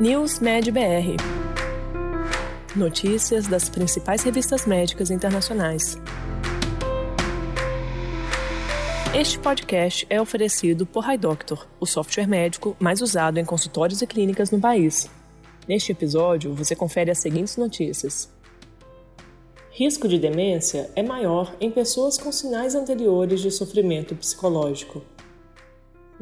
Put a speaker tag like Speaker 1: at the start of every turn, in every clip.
Speaker 1: News Med BR. Notícias das principais revistas médicas internacionais. Este podcast é oferecido por HiDoctor, o software médico mais usado em consultórios e clínicas no país. Neste episódio, você confere as seguintes notícias. Risco de demência é maior em pessoas com sinais anteriores de sofrimento psicológico.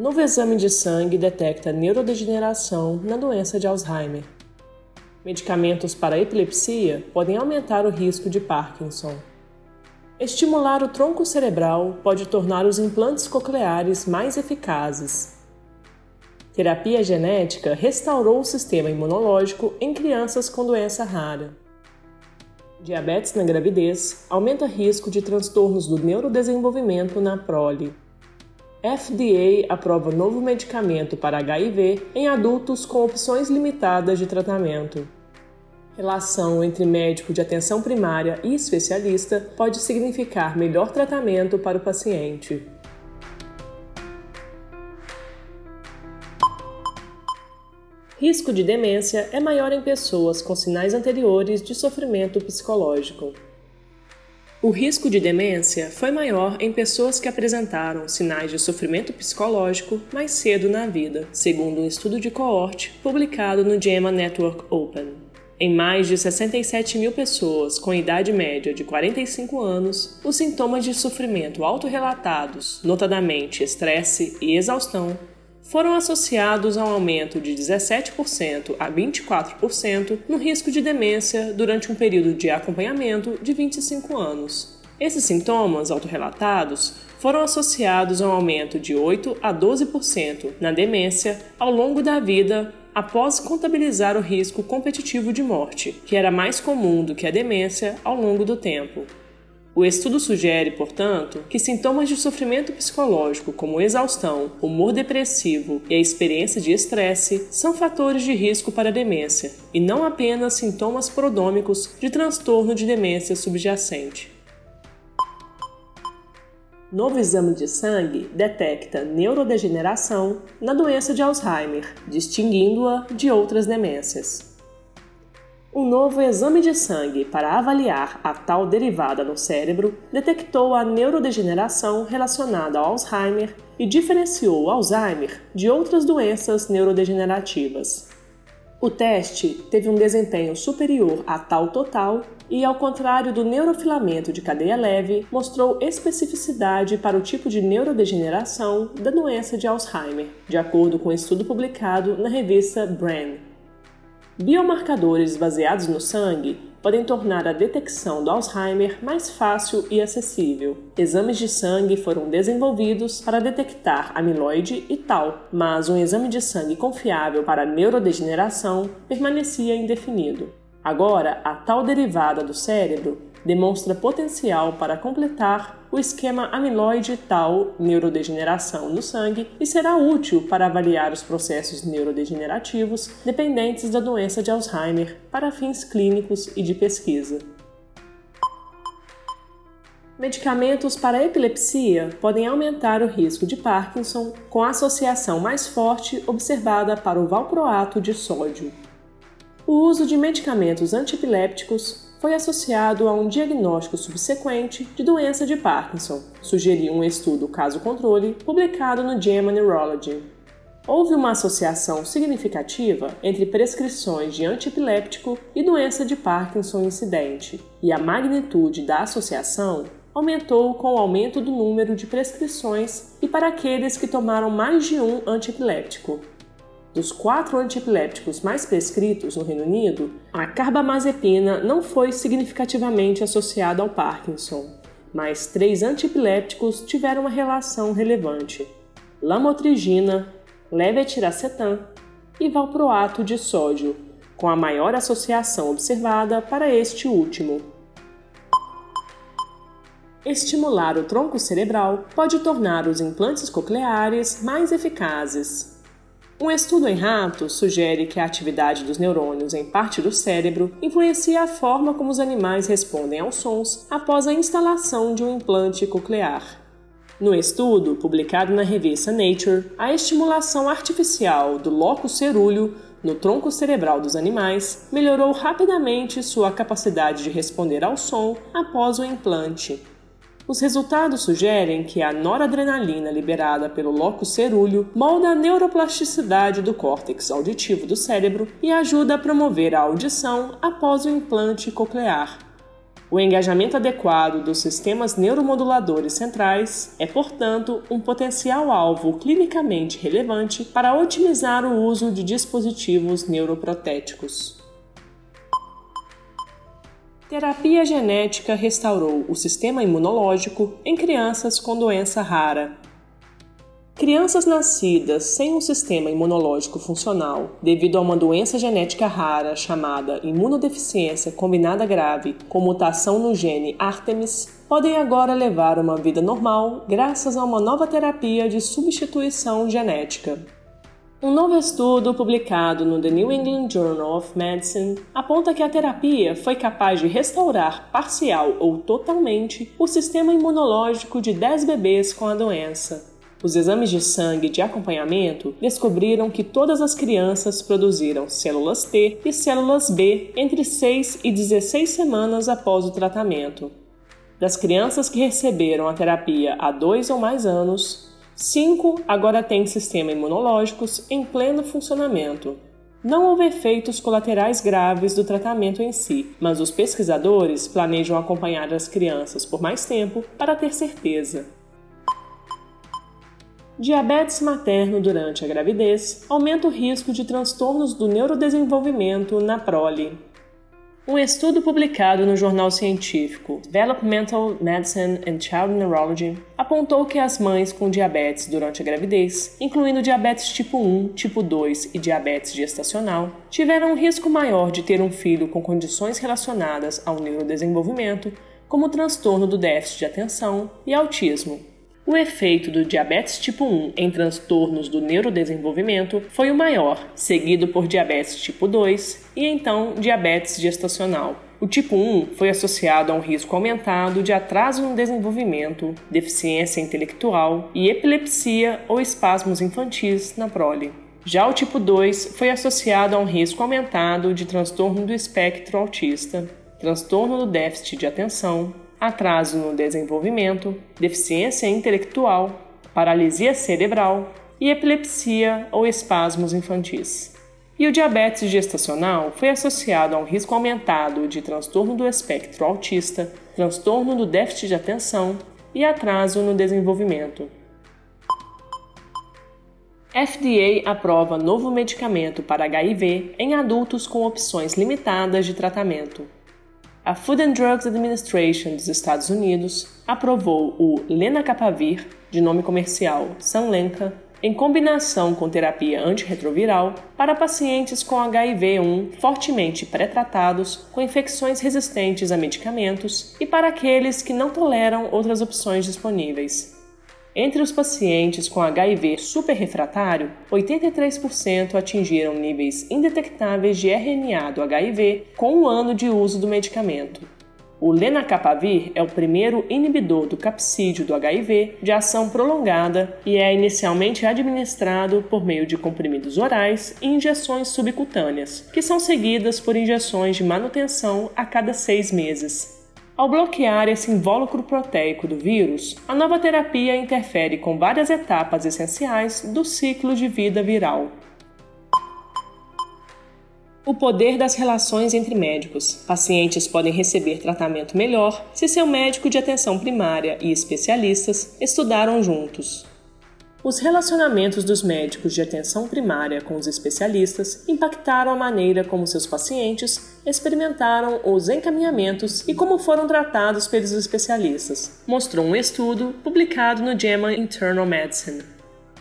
Speaker 1: Novo exame de sangue detecta neurodegeneração na doença de Alzheimer. Medicamentos para epilepsia podem aumentar o risco de Parkinson. Estimular o tronco cerebral pode tornar os implantes cocleares mais eficazes. Terapia genética restaurou o sistema imunológico em crianças com doença rara. Diabetes na gravidez aumenta risco de transtornos do neurodesenvolvimento na prole. FDA aprova novo medicamento para HIV em adultos com opções limitadas de tratamento. Relação entre médico de atenção primária e especialista pode significar melhor tratamento para o paciente. Risco de demência é maior em pessoas com sinais anteriores de sofrimento psicológico. O risco de demência foi maior em pessoas que apresentaram sinais de sofrimento psicológico mais cedo na vida, segundo um estudo de coorte publicado no JAMA Network Open. Em mais de 67 mil pessoas com idade média de 45 anos, os sintomas de sofrimento autorrelatados, notadamente estresse e exaustão, foram associados a um aumento de 17% a 24% no risco de demência durante um período de acompanhamento de 25 anos. Esses sintomas autorrelatados foram associados a um aumento de 8 a 12% na demência ao longo da vida após contabilizar o risco competitivo de morte, que era mais comum do que a demência ao longo do tempo. O estudo sugere, portanto, que sintomas de sofrimento psicológico, como exaustão, humor depressivo e a experiência de estresse, são fatores de risco para a demência, e não apenas sintomas prodômicos de transtorno de demência subjacente. Novo exame de sangue detecta neurodegeneração na doença de Alzheimer, distinguindo-a de outras demências. Um novo exame de sangue para avaliar a tal derivada no cérebro detectou a neurodegeneração relacionada ao Alzheimer e diferenciou o Alzheimer de outras doenças neurodegenerativas. O teste teve um desempenho superior a tal total e, ao contrário do neurofilamento de cadeia leve, mostrou especificidade para o tipo de neurodegeneração da doença de Alzheimer, de acordo com um estudo publicado na revista Brain. Biomarcadores baseados no sangue podem tornar a detecção do Alzheimer mais fácil e acessível. Exames de sangue foram desenvolvidos para detectar amiloide e tal, mas um exame de sangue confiável para neurodegeneração permanecia indefinido. Agora, a tal derivada do cérebro demonstra potencial para completar o esquema amiloide tal neurodegeneração no sangue e será útil para avaliar os processos neurodegenerativos dependentes da doença de Alzheimer para fins clínicos e de pesquisa. Medicamentos para epilepsia podem aumentar o risco de Parkinson com a associação mais forte observada para o valproato de sódio. O uso de medicamentos antipilépticos foi associado a um diagnóstico subsequente de doença de Parkinson, sugeriu um estudo caso-controle publicado no JAMA Neurology. Houve uma associação significativa entre prescrições de antipiléptico e doença de Parkinson incidente, e a magnitude da associação aumentou com o aumento do número de prescrições e para aqueles que tomaram mais de um antipiléptico, dos quatro antiepiléticos mais prescritos no Reino Unido, a carbamazepina não foi significativamente associada ao Parkinson, mas três antiepiléticos tiveram uma relação relevante: lamotrigina, levetiracetam e valproato de sódio, com a maior associação observada para este último. Estimular o tronco cerebral pode tornar os implantes cocleares mais eficazes, um estudo em ratos sugere que a atividade dos neurônios em parte do cérebro influencia a forma como os animais respondem aos sons após a instalação de um implante coclear. No estudo, publicado na revista Nature, a estimulação artificial do locus cerúleo no tronco cerebral dos animais melhorou rapidamente sua capacidade de responder ao som após o implante. Os resultados sugerem que a noradrenalina liberada pelo locus cerúleo molda a neuroplasticidade do córtex auditivo do cérebro e ajuda a promover a audição após o implante coclear. O engajamento adequado dos sistemas neuromoduladores centrais é, portanto, um potencial alvo clinicamente relevante para otimizar o uso de dispositivos neuroprotéticos. Terapia genética restaurou o sistema imunológico em crianças com doença rara Crianças nascidas sem um sistema imunológico funcional devido a uma doença genética rara chamada imunodeficiência combinada grave com mutação no gene Artemis podem agora levar uma vida normal graças a uma nova terapia de substituição genética. Um novo estudo publicado no The New England Journal of Medicine aponta que a terapia foi capaz de restaurar parcial ou totalmente o sistema imunológico de 10 bebês com a doença. Os exames de sangue de acompanhamento descobriram que todas as crianças produziram células T e células B entre 6 e 16 semanas após o tratamento. Das crianças que receberam a terapia há dois ou mais anos, cinco agora têm sistema imunológicos em pleno funcionamento. Não houve efeitos colaterais graves do tratamento em si, mas os pesquisadores planejam acompanhar as crianças por mais tempo para ter certeza. Diabetes materno durante a gravidez aumenta o risco de transtornos do neurodesenvolvimento na prole. Um estudo publicado no jornal científico Developmental Medicine and Child Neurology apontou que as mães com diabetes durante a gravidez, incluindo diabetes tipo 1, tipo 2 e diabetes gestacional, tiveram um risco maior de ter um filho com condições relacionadas ao neurodesenvolvimento, como transtorno do déficit de atenção e autismo, o efeito do diabetes tipo 1 em transtornos do neurodesenvolvimento foi o maior, seguido por diabetes tipo 2 e então diabetes gestacional. O tipo 1 foi associado a um risco aumentado de atraso no desenvolvimento, deficiência intelectual e epilepsia ou espasmos infantis na prole. Já o tipo 2 foi associado a um risco aumentado de transtorno do espectro autista, transtorno do déficit de atenção, atraso no desenvolvimento, deficiência intelectual, paralisia cerebral e epilepsia ou espasmos infantis. E o diabetes gestacional foi associado a um risco aumentado de transtorno do espectro autista, transtorno do déficit de atenção e atraso no desenvolvimento. FDA aprova novo medicamento para HIV em adultos com opções limitadas de tratamento. A Food and Drugs Administration dos Estados Unidos aprovou o lenacapavir, de nome comercial Sanlenca, em combinação com terapia antirretroviral para pacientes com HIV-1 fortemente pré-tratados com infecções resistentes a medicamentos e para aqueles que não toleram outras opções disponíveis. Entre os pacientes com HIV superrefratário, 83% atingiram níveis indetectáveis de RNA do HIV com um ano de uso do medicamento. O lenacapavir é o primeiro inibidor do capsídeo do HIV de ação prolongada e é inicialmente administrado por meio de comprimidos orais e injeções subcutâneas, que são seguidas por injeções de manutenção a cada seis meses. Ao bloquear esse invólucro proteico do vírus, a nova terapia interfere com várias etapas essenciais do ciclo de vida viral. O poder das relações entre médicos. Pacientes podem receber tratamento melhor se seu médico de atenção primária e especialistas estudaram juntos. Os relacionamentos dos médicos de atenção primária com os especialistas impactaram a maneira como seus pacientes experimentaram os encaminhamentos e como foram tratados pelos especialistas, mostrou um estudo publicado no JAMA Internal Medicine.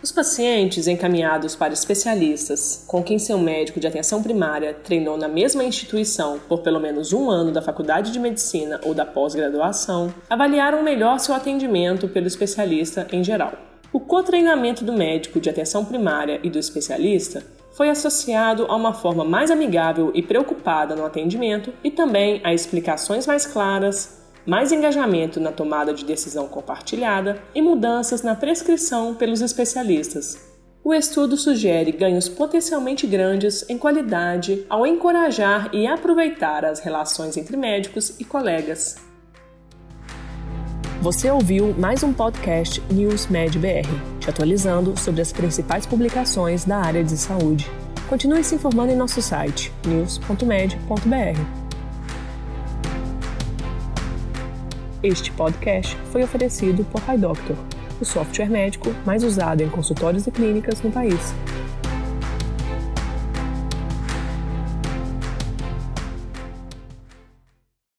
Speaker 1: Os pacientes encaminhados para especialistas com quem seu médico de atenção primária treinou na mesma instituição por pelo menos um ano da faculdade de medicina ou da pós-graduação avaliaram melhor seu atendimento pelo especialista em geral. O co-treinamento do médico de atenção primária e do especialista foi associado a uma forma mais amigável e preocupada no atendimento e também a explicações mais claras, mais engajamento na tomada de decisão compartilhada e mudanças na prescrição pelos especialistas. O estudo sugere ganhos potencialmente grandes em qualidade ao encorajar e aproveitar as relações entre médicos e colegas. Você ouviu mais um podcast News Med BR, te atualizando sobre as principais publicações da área de saúde. Continue se informando em nosso site news.med.br. Este podcast foi oferecido por HiDoctor o software médico mais usado em consultórios e clínicas no país.